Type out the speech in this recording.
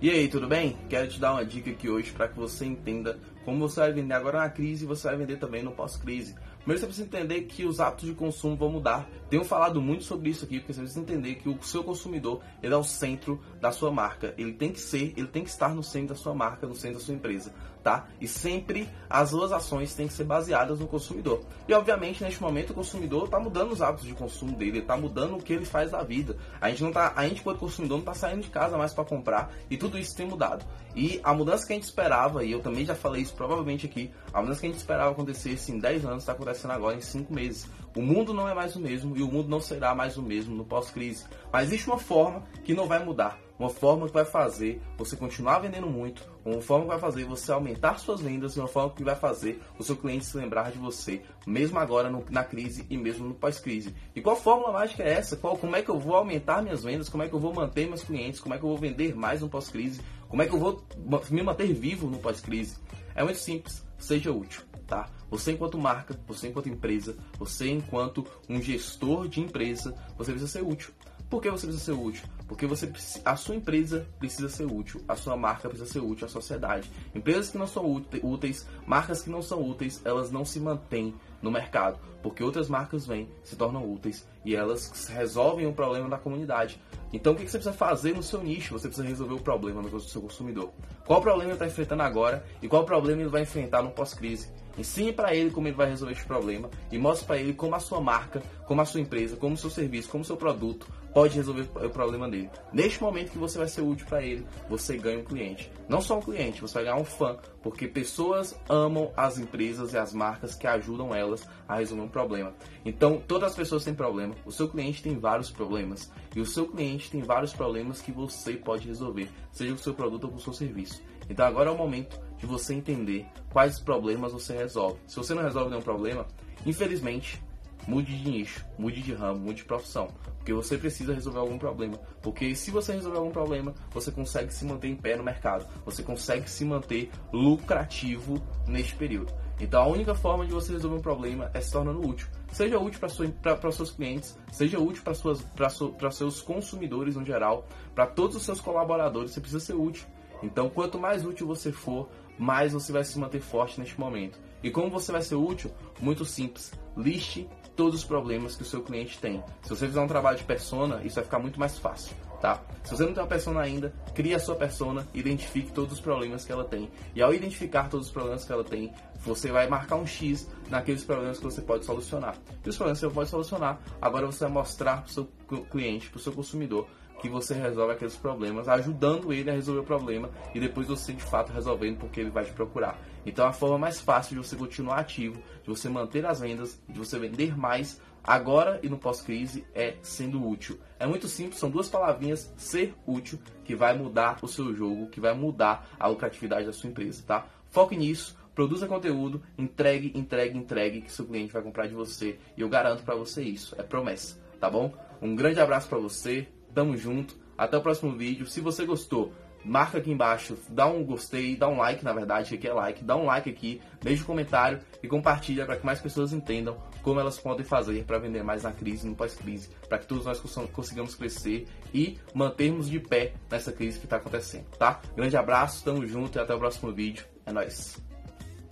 E aí, tudo bem? Quero te dar uma dica aqui hoje para que você entenda como você vai vender agora na crise e você vai vender também no pós-crise. Primeiro você precisa entender que os hábitos de consumo vão mudar. Tenho falado muito sobre isso aqui, porque você precisa entender que o seu consumidor ele é o centro da sua marca. Ele tem que ser, ele tem que estar no centro da sua marca, no centro da sua empresa, tá? E sempre as suas ações têm que ser baseadas no consumidor. E obviamente neste momento o consumidor está mudando os hábitos de consumo dele, está mudando o que ele faz da vida. A gente não tá, a gente quanto consumidor não está saindo de casa mais para comprar e tudo isso tem mudado. E a mudança que a gente esperava, e eu também já falei isso provavelmente aqui, a mudança que a gente esperava acontecesse em 10 anos está acontecendo agora em 5 meses. O mundo não é mais o mesmo e o mundo não será mais o mesmo no pós-crise. Mas existe uma forma que não vai mudar. Uma forma que vai fazer você continuar vendendo muito, uma forma que vai fazer você aumentar suas vendas uma forma que vai fazer o seu cliente se lembrar de você, mesmo agora no, na crise e mesmo no pós-crise. E qual fórmula mágica é essa? Qual, como é que eu vou aumentar minhas vendas? Como é que eu vou manter meus clientes? Como é que eu vou vender mais no pós-crise? Como é que eu vou me manter vivo no pós-crise? É muito simples, seja útil, tá? Você enquanto marca, você enquanto empresa, você enquanto um gestor de empresa, você precisa ser útil. Por que você precisa ser útil? Porque você, a sua empresa precisa ser útil, a sua marca precisa ser útil à sociedade. Empresas que não são úteis, marcas que não são úteis, elas não se mantêm no mercado, porque outras marcas vêm, se tornam úteis e elas resolvem o problema da comunidade. Então o que você precisa fazer no seu nicho? Você precisa resolver o problema do seu consumidor. Qual problema ele está enfrentando agora e qual problema ele vai enfrentar no pós-crise? Ensine para ele como ele vai resolver esse problema e mostre para ele como a sua marca, como a sua empresa, como o seu serviço, como o seu produto pode resolver o problema dele. Neste momento que você vai ser útil para ele, você ganha um cliente. Não só um cliente, você vai ganhar um fã, porque pessoas amam as empresas e as marcas que ajudam elas a resolver um problema. Então, todas as pessoas têm problema, o seu cliente tem vários problemas e o seu cliente tem vários problemas que você pode resolver, seja com o seu produto ou com o seu serviço. Então, agora é o momento de você entender quais problemas você resolve. Se você não resolve nenhum problema, infelizmente, mude de nicho, mude de ramo, mude de profissão, porque você precisa resolver algum problema. Porque se você resolver algum problema, você consegue se manter em pé no mercado, você consegue se manter lucrativo neste período. Então a única forma de você resolver um problema é se tornando útil. Seja útil para seus clientes, seja útil para seus consumidores no geral, para todos os seus colaboradores, você precisa ser útil. Então, quanto mais útil você for, mais você vai se manter forte neste momento. E como você vai ser útil? Muito simples. Liste todos os problemas que o seu cliente tem. Se você fizer um trabalho de persona, isso vai ficar muito mais fácil. Tá? Se você não tem uma persona ainda, crie a sua persona, identifique todos os problemas que ela tem. E ao identificar todos os problemas que ela tem, você vai marcar um X naqueles problemas que você pode solucionar. E os problemas que você pode solucionar, agora você vai mostrar para o seu cliente, para o seu consumidor, que você resolve aqueles problemas, ajudando ele a resolver o problema e depois você de fato resolvendo porque ele vai te procurar. Então a forma mais fácil de você continuar ativo, de você manter as vendas, de você vender mais agora e no pós-crise é sendo útil. É muito simples, são duas palavrinhas, ser útil, que vai mudar o seu jogo, que vai mudar a lucratividade da sua empresa, tá? Foque nisso, produza conteúdo, entregue, entregue, entregue que seu cliente vai comprar de você e eu garanto para você isso, é promessa, tá bom? Um grande abraço para você, Tamo junto. Até o próximo vídeo. Se você gostou, marca aqui embaixo, dá um gostei, dá um like, na verdade, aqui é like, dá um like aqui, deixa um comentário e compartilha para que mais pessoas entendam como elas podem fazer para vender mais na crise, no pós-crise, para que todos nós consigamos crescer e mantermos de pé nessa crise que está acontecendo, tá? Grande abraço, tamo junto e até o próximo vídeo. É nóis!